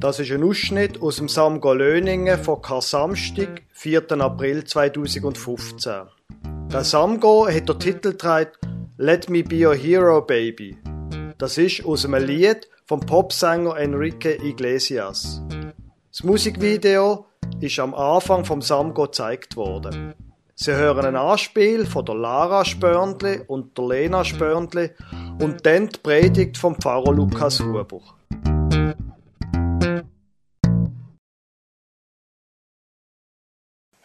Das ist ein Ausschnitt aus dem Samgo Löningen von Kar-Samstag, 4. April 2015. Der Samgo hat den Titel getragen Let Me Be Your Hero Baby. Das ist aus einem Lied vom Popsänger Enrique Iglesias. Das Musikvideo ist am Anfang vom Samgo gezeigt worden. Sie hören ein Anspiel von der Lara Spörndli und der Lena Spörndli und dann die Predigt vom Pfarrer Lukas Huber.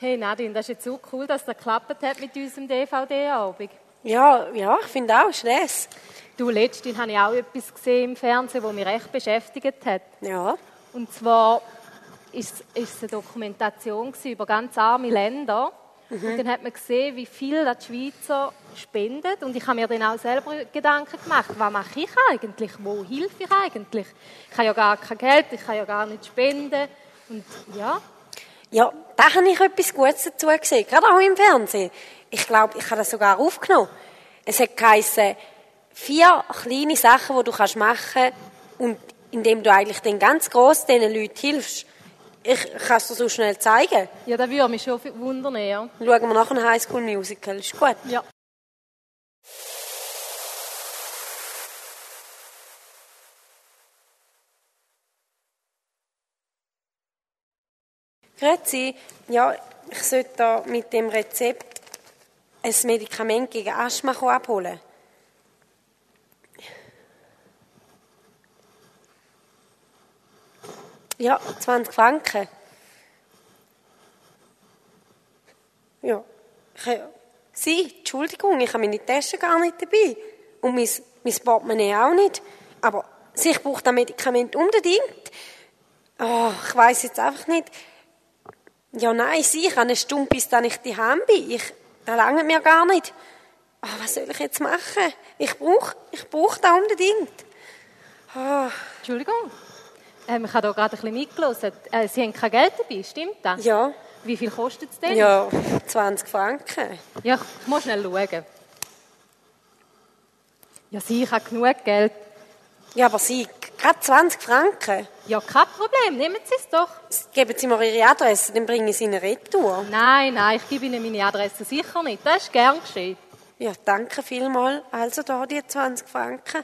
Hey Nadine, das ist jetzt so cool, dass das geklappt hat mit unserem DVD-Abend. Ja, ja, ich finde auch, Stress. Du, letztens habe ich auch etwas gesehen im Fernsehen, das mich recht beschäftigt hat. Ja. Und zwar ist es eine Dokumentation über ganz arme Länder. Mhm. Und dann hat man gesehen, wie viel die Schweizer spendet. Und ich habe mir dann auch selber Gedanken gemacht, was mache ich eigentlich? Wo hilfe ich eigentlich? Ich habe ja gar kein Geld, ich kann ja gar nicht spenden. Und ja, ja, da habe ich etwas Gutes dazu gesehen, gerade auch im Fernsehen. Ich glaube, ich habe das sogar aufgenommen. Es hat geheißen, vier kleine Sachen, die du machen kannst, und indem du eigentlich den ganz gross diesen Leuten hilfst. Ich kann es dir so schnell zeigen. Ja, das würde mich schon wundern, ja. Schauen wir nachher ein Highschool Musical, ist gut? Ja. Grüezi, ja, ich sollte da mit dem Rezept ein Medikament gegen Asthma abholen. Ja, 20 Franken. Ja, ich, Sie, Entschuldigung, ich habe meine Tasche gar nicht dabei. Und mein, mein Portemonnaie auch nicht. Aber Sie, ich brauche das Medikament unbedingt. Oh, ich weiß jetzt einfach nicht. Ja, nein, sie, ich habe eine Stunde, bis dann ich daheim bin. Ich, das langt mir gar nicht. Oh, was soll ich jetzt machen? Ich brauche ich brauch das unbedingt. Oh. Entschuldigung, ähm, ich habe hier gerade ein bisschen mitgelesen. Äh, sie haben kein Geld dabei, stimmt das? Ja. Wie viel kostet es denn? Ja, 20 Franken. Ja, ich muss schnell schauen. Ja, sie, ich habe genug Geld. Ja, aber Sie, gerade 20 Franken. Ja, kein Problem, nehmen Sie es doch. Geben Sie mir Ihre Adresse, dann bringe ich Sie in eine Retour. Nein, nein, ich gebe Ihnen meine Adresse sicher nicht. Das ist gern geschehen. Ja, danke vielmals. Also da die 20 Franken.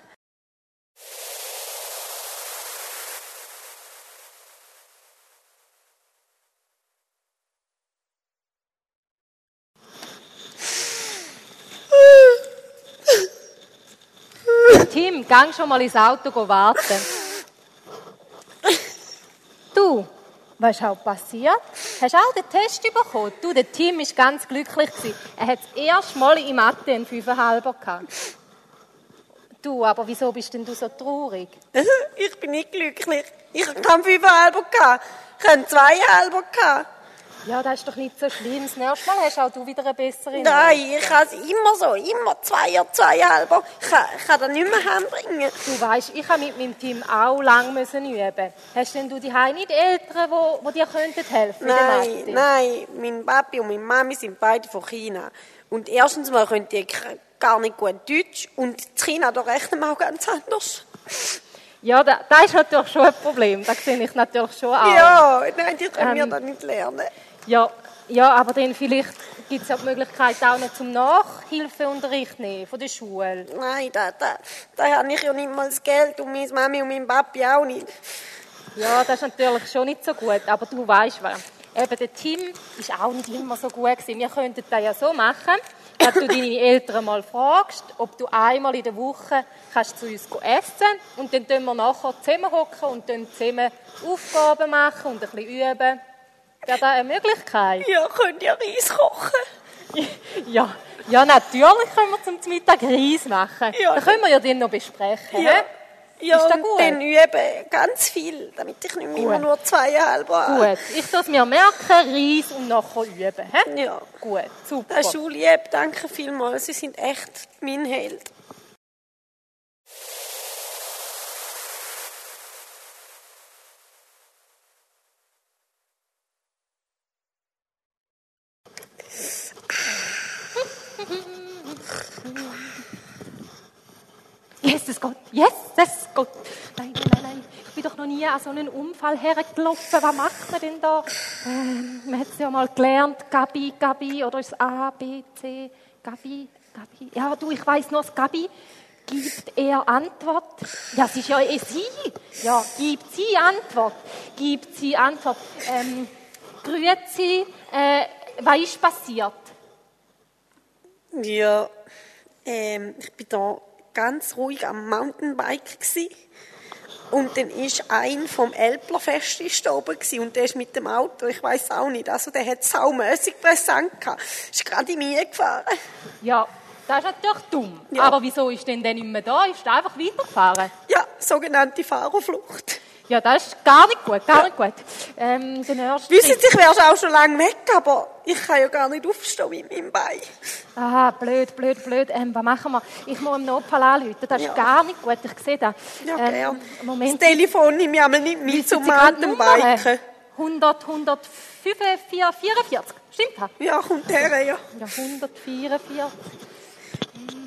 Tim, gang schon mal ins Auto warten. Du, was ist auch passiert? Hast auch den Test bekommen? Du, der Tim war ganz glücklich. Er hat das erste Mal in Mathe einen 5,5 gehabt. Du, aber wieso bist denn du so traurig? Ich bin nicht glücklich. Ich habe keinen 5,5 gehabt. Ich habe einen 2,5 gehabt. Ja, das ist doch nicht so schlimm. Das nächste Mal hast auch du wieder eine bessere Nein, ich habe es immer so, immer Zweier, Zweihalber. Ich kann, ich kann das nicht mehr hembringen. Du weißt, ich habe mit meinem Team auch lange müssen üben. Hast denn du die nicht Eltern, die, die dir könnten helfen Nein, nein. Mein Papi und meine Mami sind beide von China. Und erstens mal können die gar nicht gut Deutsch und in China da rechnen wir auch ganz anders. Ja, das, das ist natürlich schon ein Problem. Das sehe ich natürlich schon auch. Ja, nein, die können ähm, wir da nicht lernen. Ja, ja aber dann vielleicht gibt es ja die Möglichkeit auch noch zum Nachhilfeunterricht nehmen von der Schule. Nein, da, da, da habe ich ja nicht mal das Geld und meine Mami und mein Papi auch nicht. Ja, das ist natürlich schon nicht so gut, aber du weißt was. Eben, der Tim ist auch nicht immer so gut gewesen. Wir könnten das ja so machen, dass du deine Eltern mal fragst, ob du einmal in der Woche kannst zu uns essen und dann können wir nachher zusammenhocken und dann zusammen Aufgaben machen und ein bisschen üben. Wäre das eine Möglichkeit? Ja, könnt ihr Reis kochen? Ja, ja, natürlich können wir zum Mittag Reis machen. Ja, das können wir ja dann noch besprechen. Ja. Ja, ist das gut? dann üben ganz viel, damit ich nicht mehr immer nur zweieinhalb habe. Gut, ich soll mir merken, Reis und nachher üben. He? Ja. Gut, super. Das ist lieb, danke vielmals, Sie sind echt mein Held. Es geht. Yes, es geht. Nein, nein, nein, ich bin doch noch nie an so einen Unfall hergelaufen. Was macht man denn da? Ähm, man hat es ja mal gelernt, Gabi, Gabi, oder ist A, B, C, Gabi, Gabi. Ja, du, ich weiß nur, das Gabi gibt er Antwort. Ja, es ist ja eh sie. Ja, gibt sie Antwort. Gibt sie Antwort. Ähm, Grüezi, äh, was ist passiert? Ja, ähm, ich bin da ganz ruhig am Mountainbike gsi und dann ist ein vom Elblerfest ist da oben gsi und der ist mit dem Auto, ich weiß auch nicht, also der hat saumässig präsent gehabt, ist gerade in mir gefahren. Ja, das ist natürlich dumm. Ja. Aber wieso ist denn der nicht mehr da? Ist er einfach weitergefahren? Ja, sogenannte Fahrerflucht. Ja, das ist gar nicht gut, gar nicht gut. Ähm, den ersten Wissen Sie, ich wäre schon auch schon lange weg, aber ich kann ja gar nicht aufstehen mit meinem Bein. Ah, blöd, blöd, blöd. Ähm, was machen wir? Ich muss im Notfall anrufen. Das ist Ja. gar nicht gut. Ich sehe das. Ja, ähm, gern. Moment. Das Telefon nehme ich einmal nicht mit zum Mountainbiken. Nummern? 100, 144, 44. Stimmt das? Ja, kommt her, ja. Ja, 144.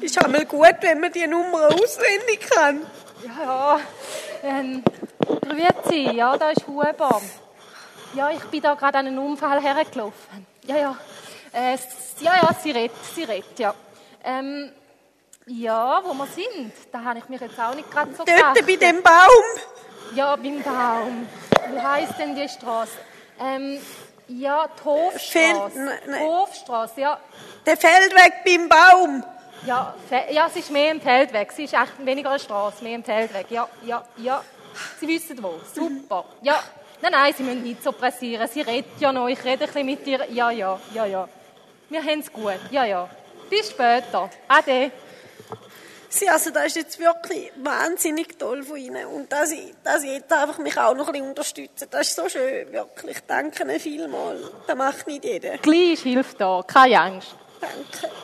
Ist einmal gut, wenn man die Nummer auswendig kann. Ja, ja. Ähm, grüezi, ja, da ist Huber. Ja, ich bin da gerade an einen Unfall hergelaufen. Ja, ja. Äh, ja, ja, sie redet, sie redet, ja. Ähm, ja, wo wir sind, da habe ich mich jetzt auch nicht gerade so Dort bei dem Baum. Ja, beim Baum. Wie heisst denn die Straße? Ähm, ja, die nein, nein. Hofstraße, ja. Der Feldweg beim Baum. Ja, ja, es ist mehr im Feldweg. Sie ist echt weniger eine Straße, mehr im Feldweg. Ja, ja, ja. Sie wissen wo. Super. Ja. Nein, nein, Sie müssen nicht so pressieren. Sie redet ja noch. Ich rede ein bisschen mit ihr. Ja, ja, ja, ja. Wir haben es gut. Ja, ja. Bis später. Ade. Sie, also das ist jetzt wirklich wahnsinnig toll von Ihnen. Und dass ich, dass ich jetzt einfach mich auch noch ein bisschen unterstütze, das ist so schön, wirklich. Danke Ihnen vielmals. Das macht nicht jeder. Gleich ist Hilfe da. Keine Angst. Danke.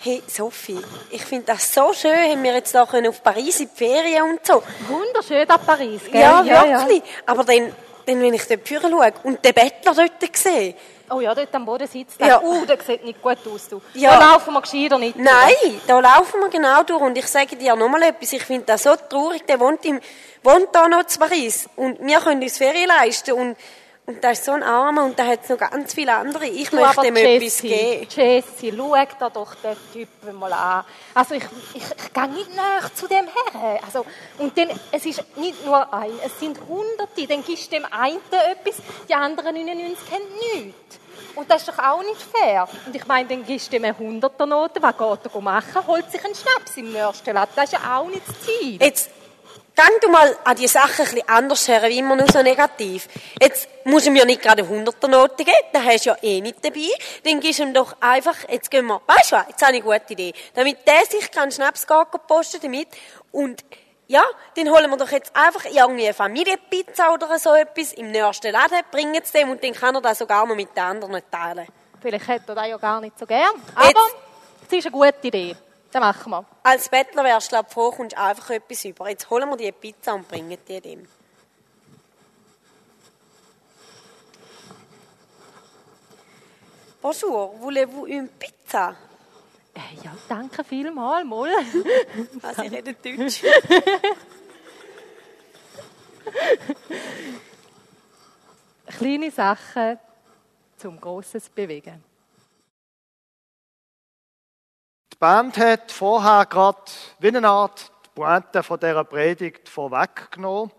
Hey Sophie, ich finde das so schön, haben wir jetzt können auf Paris in die Ferien und so. Wunderschön da Paris, gell? Ja, wirklich. Aber dann, dann, wenn ich dort vorne schaue und den Bettler dort sehe, Oh ja, dort am Boden sitzt er. Ja. Uh, der sieht nicht gut aus, du. Ja. Da laufen wir gescheiter nicht. Nein, da laufen wir genau durch. Und ich sage dir nochmal etwas, ich finde das so traurig, der wohnt, im, wohnt da noch zu Paris. Und wir können uns Ferien leisten. Und, und das ist so ein Armer und da hat es noch ganz viele andere. Ich Du, möchte ihm etwas Jessie, geben. Jessie, schau dir doch den Typen mal an. Also ich, ich, ich gehe nicht näher zu dem her. Also, und dann, es ist nicht nur ein, es sind Hunderte. Dann gibst du dem einen etwas, die anderen 99 haben nichts. Und das ist doch auch nicht fair. Und ich meine, dann gibst du ihm eine Hunderternote, was geht er machen? Holt sich einen Schnaps im nächsten Laden. Das ist ja auch nicht das Ziel. Jetzt, denk du mal an die Sachen ein bisschen anders her, wie immer nur so negativ. Jetzt musst du mir nicht gerade eine Hunderternote geben, da hast du ja eh nicht dabei. Dann gibst du ihm doch einfach, jetzt gehen wir, weißt du was, jetzt habe ich eine gute Idee. Damit der sich keinen Schnaps posten damit und ja, dann holen wir doch jetzt einfach irgendwie eine Familienpizza oder so etwas im nächsten Laden, bringen es dem und dann kann er das sogar noch mit den anderen teilen. Vielleicht hätte er das ja gar nicht so gern. Aber es ist eine gute Idee. Das machen wir. Als Bettler wärst du, glaub, froh, kommst einfach etwas über. Jetzt holen wir die Pizza und bringen die dem. Bonjour, voulez-vous une pizza? Äh, Ja, danke vielmals, mal. Also, ich rede Deutsch. Kleine Sachen zum Grosses bewegen. Die Band hat vorher gerade wie eine Art die Pointe von dieser Predigt vorweggenommen.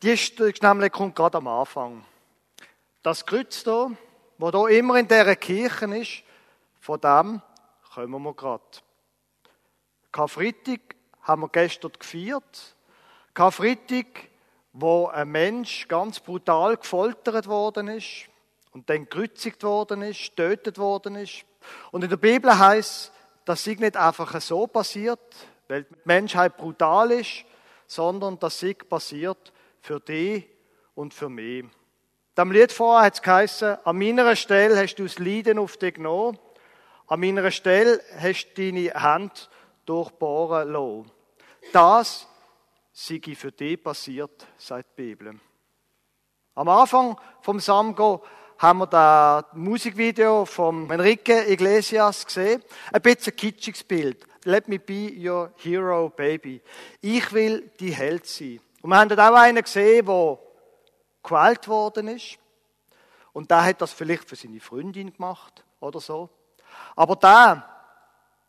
Die ist, nämlich kommt gerade am Anfang. Das Kreuz hier, wo hier immer in dieser Kirche ist, von dem kommen wir gerade. Karfreitag haben wir gestern gefeiert. Karfreitag, wo ein Mensch ganz brutal gefoltert worden ist und dann gekreuzigt worden ist, getötet worden ist. Und in der Bibel heißt, das sei nicht einfach so passiert, weil die Menschheit brutal ist, sondern das sei passiert für dich und für mich. Dem Lied vorher hat es geheißen, an meiner Stelle hast du das Leiden auf dich genommen, an meiner Stelle hast du deine Hand durchbohren lassen. Das sei für dich passiert, sagt die Bibel. Am Anfang vom Samgo haben wir das Musikvideo von Enrique Iglesias gesehen. Ein bisschen kitschiges Bild. Let me be your hero, baby. Ich will die Held sein. Und wir haben dort auch einen gesehen, der gewählt worden ist. Und der hat das vielleicht für seine Freundin gemacht oder so. Aber der,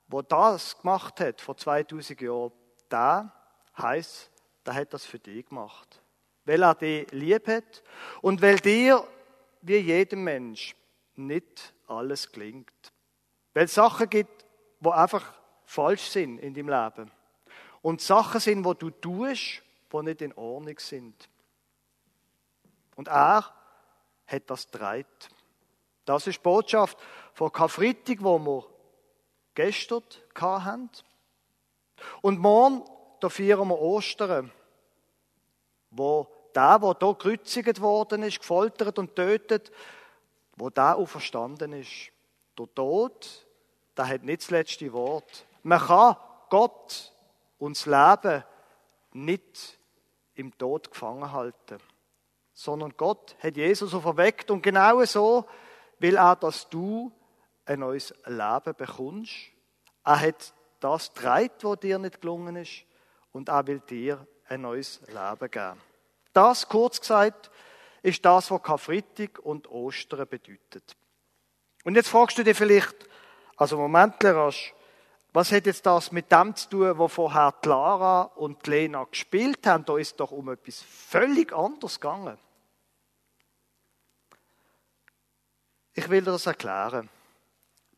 wo das gemacht hat vor 2000 Jahren, der heißt, der hat das für dich gemacht. Weil er dich lieb hat und weil dir, wie jedem Mensch, nicht alles gelingt. Weil es Sachen gibt, wo einfach falsch sind in deinem Leben. Und Sachen sind, wo du tust, wo nicht in Ordnung sind. Und er hat das dreit. Das ist die Botschaft von Karfreitag, wo wir gestern hatten. Und morgen, da feiern wir Ostern, wo der, der hier gekreuzigt worden ist, gefoltert und tötet, wo der auferstanden ist. Der Tod, der hat nicht das letzte Wort. Man kann Gott und das Leben nicht im Tod gefangen halten, sondern Gott hat Jesus auferweckt und genau so will er, dass du ein neues Leben bekommst. Er hat das dreit, was dir nicht gelungen ist, und er will dir ein neues Leben geben. Das, kurz gesagt, ist das, was Karfreitag und Ostern bedeutet. Und jetzt fragst du dich vielleicht, also Moment, Rasch, was hat jetzt das mit dem zu tun, wo vorher Clara und Lena gespielt haben? Da ist doch um etwas völlig anderes gegangen. Ich will dir das erklären.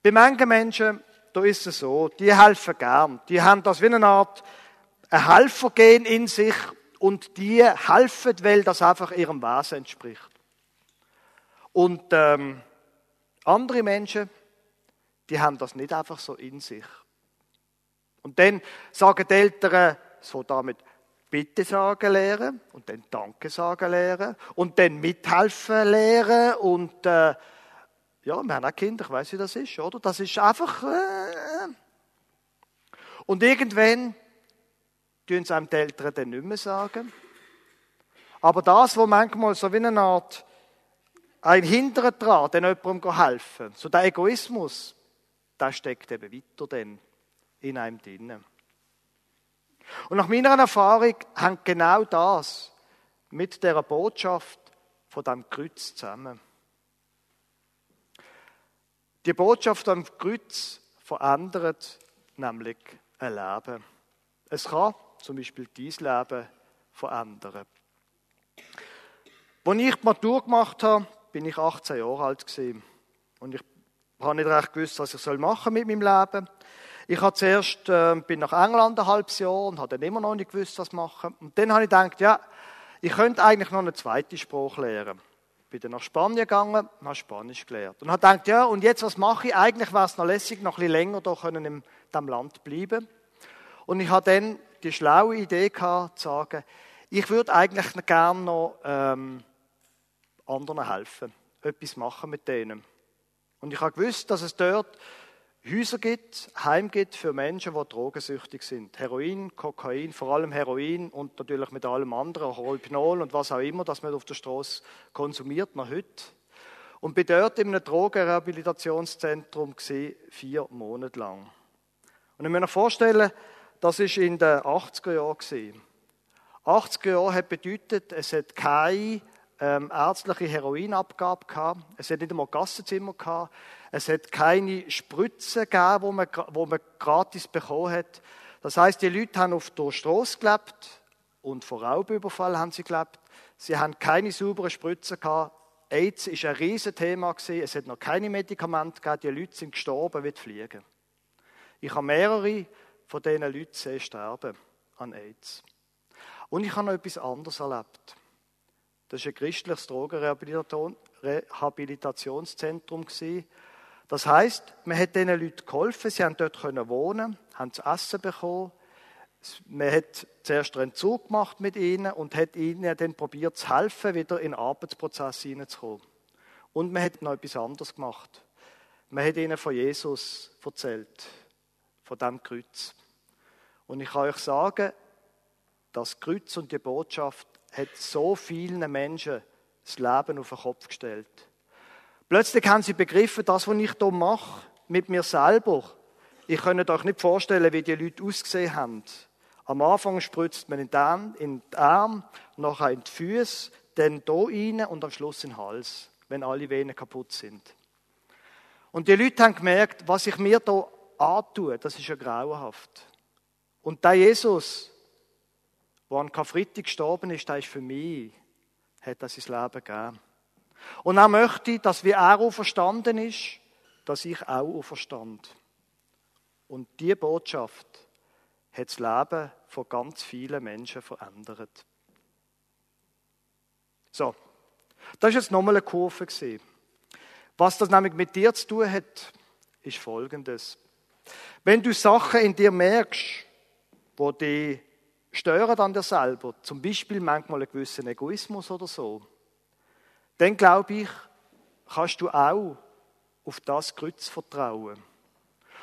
Bei manchen Menschen, da ist es so, die helfen gern. Die haben das wie eine Art ein Helfergehen in sich und die helfen, weil das einfach ihrem Wesen entspricht. Und ähm, andere Menschen, die haben das nicht einfach so in sich. Und dann sagen die Eltern so damit Bitte sagen lernen und dann Danke sagen lernen und dann mithelfen lernen und äh, ja, wir haben auch Kinder, ich weiß, wie das ist, oder? Das ist einfach äh, und irgendwann tun es einem die Eltern dann nicht mehr sagen. Aber das, was manchmal so wie eine Art ein Hindern dran, den jemandem helfen, so der Egoismus, der steckt eben weiter dann in einem drinnen. Und nach meiner Erfahrung hängt genau das mit der Botschaft von dem Kreuz zusammen. Die Botschaft am Kreuz verändert nämlich ein Leben. Es kann zum Beispiel dein Leben verändern. Als ich die Matur gemacht habe, bin ich 18 Jahre alt gewesen. Und ich habe nicht recht gewusst, was ich soll mit meinem Leben. Ich habe zuerst, äh, bin nach England ein halbes Jahr und habe dann immer noch nicht gewusst, was machen. Und dann habe ich gedacht, ja, ich könnte eigentlich noch eine zweite Sprache lernen. Bin dann nach Spanien gegangen und habe Spanisch gelernt. Und habe gedacht, ja, und jetzt, was mache ich? Eigentlich wäre es noch lässig, noch ein bisschen länger da können in diesem Land bleiben. Und ich habe dann die schlaue Idee gehabt, zu sagen, ich würde eigentlich gerne noch ähm, anderen helfen, etwas machen mit denen. Und ich habe gewusst, dass es dort Häuser gibt, Heim gibt für Menschen, die drogensüchtig sind. Heroin, Kokain, vor allem Heroin und natürlich mit allem anderen, Rohypnol und was auch immer, das man auf der Straße konsumiert, noch heute. Und bin dort in einem Drogenrehabilitationszentrum vier Monate lang. Und ich muss mir vorstellen, das war in den 80er Jahren. 80er Jahre hat bedeutet, es hat keine ähm, ärztliche Heroinabgabe gehabt. Es hat nicht einmal Gassenzimmer gehabt. Es hat keine Spritzen gegeben, wo man, wo man gratis bekommen hat. Das heißt, die Leute haben auf der Straße gelebt und vor Raubüberfall haben sie gelebt. Sie haben keine sauberen Spritzen gehabt. AIDS ist ein Riesenthema gewesen. Es hat noch keine Medikamente gegeben. Die Leute sind gestorben wie die Fliegen. Ich habe mehrere von diesen Leuten sehen sterben an AIDS. Und ich habe noch etwas anderes erlebt. Das war ein christliches Drogenrehabilitationszentrum. Das heißt, man hat diesen Leuten geholfen, sie haben dort wohnen, haben zu essen bekommen. Man hat zuerst einen Entzug gemacht mit ihnen und hat ihnen dann probiert zu helfen, wieder in den Arbeitsprozess hineinzukommen. Und man hat noch etwas anderes gemacht. Man hat ihnen von Jesus erzählt, von dem Kreuz. Und ich kann euch sagen, das Kreuz und die Botschaft hat so vielen Menschen das Leben auf den Kopf gestellt. Plötzlich haben sie begriffen, das, was ich hier mache, mit mir selber. Ich kann euch nicht vorstellen, wie die Leute ausgesehen haben. Am Anfang spritzt man in den Arm, in den Arm nachher in die Füße, dann hier rein und am Schluss in den Hals, wenn alle Venen kaputt sind. Und die Leute haben gemerkt, was ich mir hier antue, das ist ja grauenhaft. Und der Jesus, der an Karfreitag gestorben ist, der ist für mich, hat er sein Leben gegeben. Und er möchte, dass wie er auferstanden ist, dass ich auch auferstand. Und diese Botschaft hat das Leben von ganz vielen Menschen verändert. So, das ist jetzt nochmal eine Kurve. Was das nämlich mit dir zu tun hat, ist folgendes. Wenn du Sachen in dir merkst, wo die stören an dir selber, zum Beispiel manchmal einen gewissen Egoismus oder so, dann glaube ich, kannst du auch auf das Kreuz vertrauen.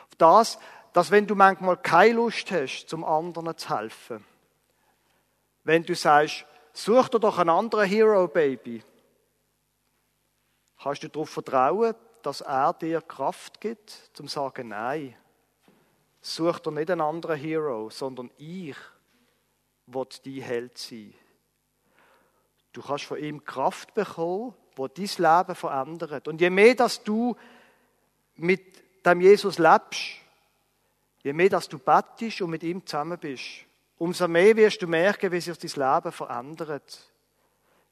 Auf das, dass wenn du manchmal keine Lust hast, zum anderen zu helfen, wenn du sagst, such dir doch einen anderen Hero, Baby, kannst du darauf vertrauen, dass er dir Kraft gibt, zum zu sagen, nein, such dir nicht einen anderen Hero, sondern ich will dein Held sein. Du kannst von ihm Kraft bekommen, wo dein Leben verändert. Und je mehr, dass du mit dem Jesus lebst, je mehr, dass du bettest und mit ihm zusammen bist, umso mehr wirst du merken, wie sich dein Leben verändert,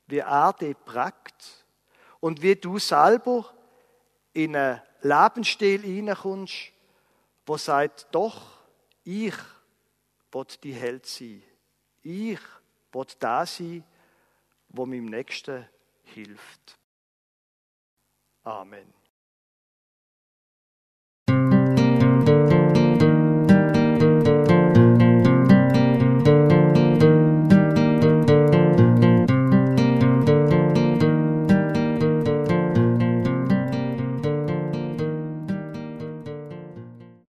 wie er dich prägt und wie du selber in einen Lebensstil hineinkommst, wo sagt, doch, ich will die Held sein. Ich will da sein, wo meinem Nächsten hilft. Amen.